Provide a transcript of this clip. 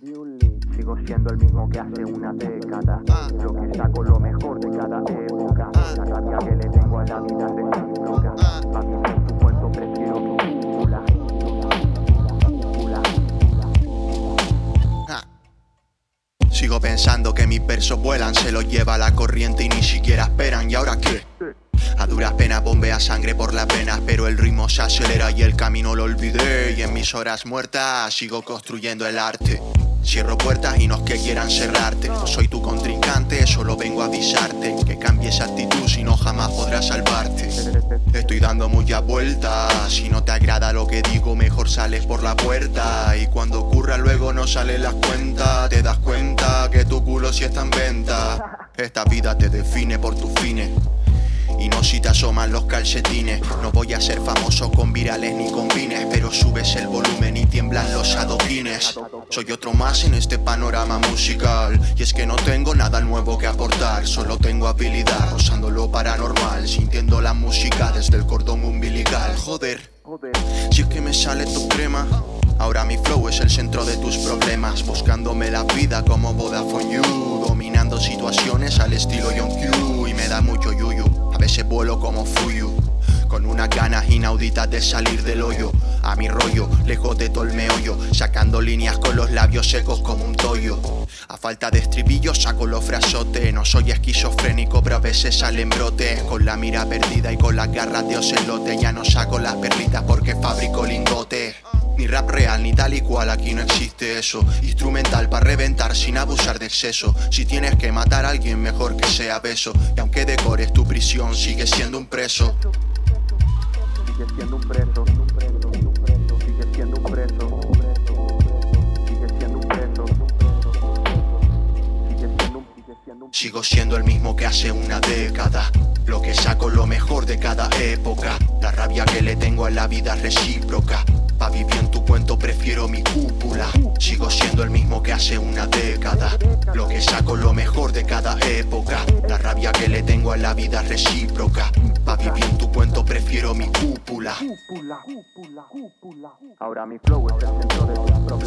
Sigo siendo el mismo que hace una década. Lo que saco lo mejor de cada época. La rabia que le tengo a la vida recíproca. Pa' vivir tu cuento prefiero mi cúpula. Cúpula. Sigo pensando que mis versos vuelan, se los lleva la corriente y ni siquiera esperan. ¿Y ahora qué? A duras penas bombea sangre por las venas, pero el ritmo se acelera y el camino lo olvidé. Y en mis horas muertas sigo construyendo el arte. Cierro puertas y no es que quieran cerrarte. No soy tu contrincante, solo vengo a avisarte que cambies actitud, si no jamás podrás salvarte. Estoy dando muchas vueltas. Si no te agrada lo que digo, mejor sales por la puerta. Y cuando ocurra, luego no salen las cuentas. Te das cuenta que tu culo sí está en venta. Esta vida te define por tus fines. Y no si te asoman los calcetines. No voy a ser famoso con virales ni con vines, pero subes el volumen y tiemblan los adoquines. Soy otro más en este panorama musical. Y es que no tengo nada nuevo que aportar, solo tengo habilidad, rozando lo paranormal, sintiendo la música desde el cordón umbilical. Joder, si es que me sale tu crema. Ahora mi flow es el centro de tus problemas, buscándome la vida como Vodafone You, dominando situaciones al estilo Young Q y me da veces vuelo como Fuyu, con unas ganas inauditas de salir del hoyo. A mi rollo, lejos de todo el meollo, sacando líneas con los labios secos como un toyo. A falta de estribillo saco los frasotes, no soy esquizofrénico, pero a veces salen brotes. Con la mira perdida y con las garras de ocelote, ya no saco las perlitas porque fabrico lingotes. Rap real, ni tal y cual, aquí no existe eso. Instrumental para reventar sin abusar de exceso. Si tienes que matar a alguien, mejor que sea beso. Y aunque decores tu prisión, sigue siendo un preso. Sigue siendo un preso. un preso, un preso, Sigue siendo un preso. Sigo siendo el mismo que hace una década. Lo que saco lo mejor de cada época. La rabia que le tengo a la vida recíproca. Pa' vivir en tu cuento prefiero mi cúpula. Sigo siendo el mismo que hace una década. Lo que saco lo mejor de cada época. La rabia que le tengo a la vida recíproca. Pa' vivir en tu cuento prefiero mi cúpula. Ahora mi flow es el centro de problemas.